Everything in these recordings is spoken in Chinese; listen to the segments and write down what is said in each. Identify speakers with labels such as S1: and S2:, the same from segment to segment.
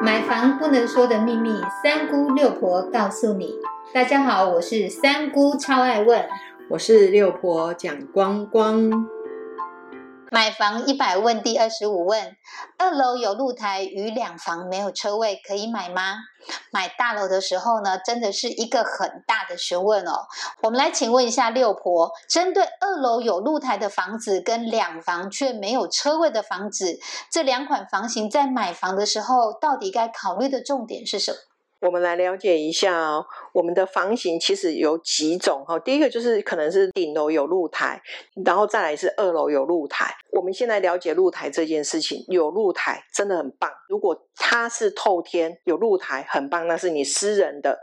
S1: 买房不能说的秘密，三姑六婆告诉你。大家好，我是三姑，超爱问。
S2: 我是六婆蒋光光。
S1: 买房一百问第二十五问：二楼有露台与两房没有车位，可以买吗？买大楼的时候呢，真的是一个很大的学问哦。我们来请问一下六婆，针对二楼有露台的房子跟两房却没有车位的房子，这两款房型在买房的时候，到底该考虑的重点是什么？
S2: 我们来了解一下哦，我们的房型其实有几种哈。第一个就是可能是顶楼有露台，然后再来是二楼有露台。我们先来了解露台这件事情，有露台真的很棒。如果它是透天有露台，很棒，那是你私人的。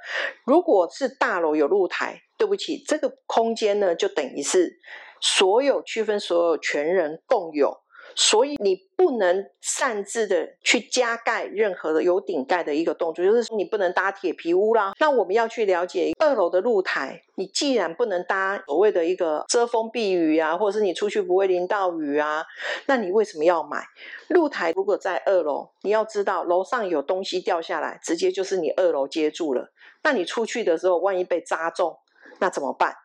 S2: 如果是大楼有露台，对不起，这个空间呢就等于是所有区分所有权人共有。所以你不能擅自的去加盖任何的有顶盖的一个动作，就是说你不能搭铁皮屋啦。那我们要去了解二楼的露台，你既然不能搭所谓的一个遮风避雨啊，或者是你出去不会淋到雨啊，那你为什么要买露台？如果在二楼，你要知道楼上有东西掉下来，直接就是你二楼接住了。那你出去的时候，万一被扎中，那怎么办？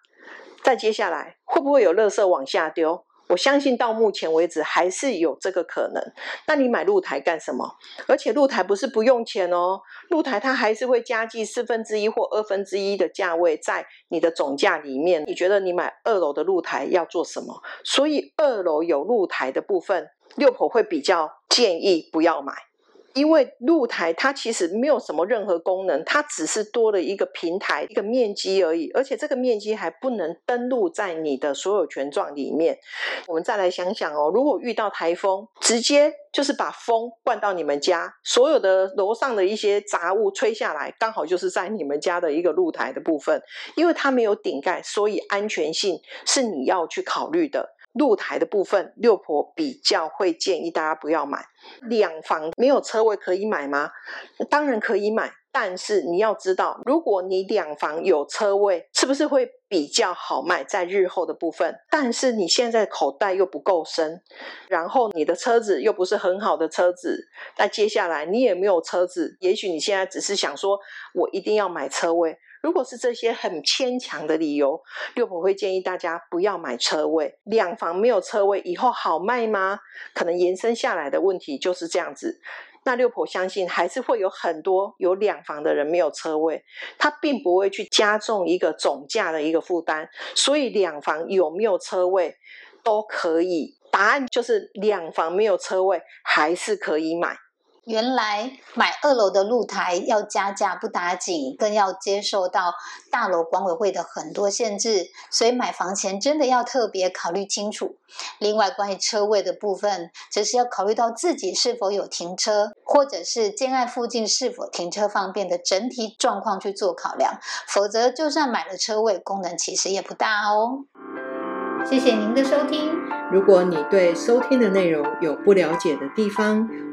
S2: 再接下来，会不会有垃圾往下丢？我相信到目前为止还是有这个可能。那你买露台干什么？而且露台不是不用钱哦，露台它还是会加计四分之一或二分之一的价位在你的总价里面。你觉得你买二楼的露台要做什么？所以二楼有露台的部分，六婆会比较建议不要买。因为露台它其实没有什么任何功能，它只是多了一个平台、一个面积而已，而且这个面积还不能登录在你的所有权状里面。我们再来想想哦，如果遇到台风，直接就是把风灌到你们家，所有的楼上的一些杂物吹下来，刚好就是在你们家的一个露台的部分，因为它没有顶盖，所以安全性是你要去考虑的。露台的部分，六婆比较会建议大家不要买。两房没有车位可以买吗？当然可以买，但是你要知道，如果你两房有车位，是不是会比较好卖在日后的部分？但是你现在口袋又不够深，然后你的车子又不是很好的车子，那接下来你也没有车子，也许你现在只是想说，我一定要买车位。如果是这些很牵强的理由，六婆会建议大家不要买车位。两房没有车位，以后好卖吗？可能延伸下来的问题就是这样子。那六婆相信还是会有很多有两房的人没有车位，他并不会去加重一个总价的一个负担。所以两房有没有车位都可以，答案就是两房没有车位还是可以买。
S1: 原来买二楼的露台要加价不打紧，更要接受到大楼管委会的很多限制，所以买房前真的要特别考虑清楚。另外，关于车位的部分，则是要考虑到自己是否有停车，或者是建案附近是否停车方便的整体状况去做考量，否则就算买了车位，功能其实也不大哦。谢谢您的收听。
S2: 如果你对收听的内容有不了解的地方，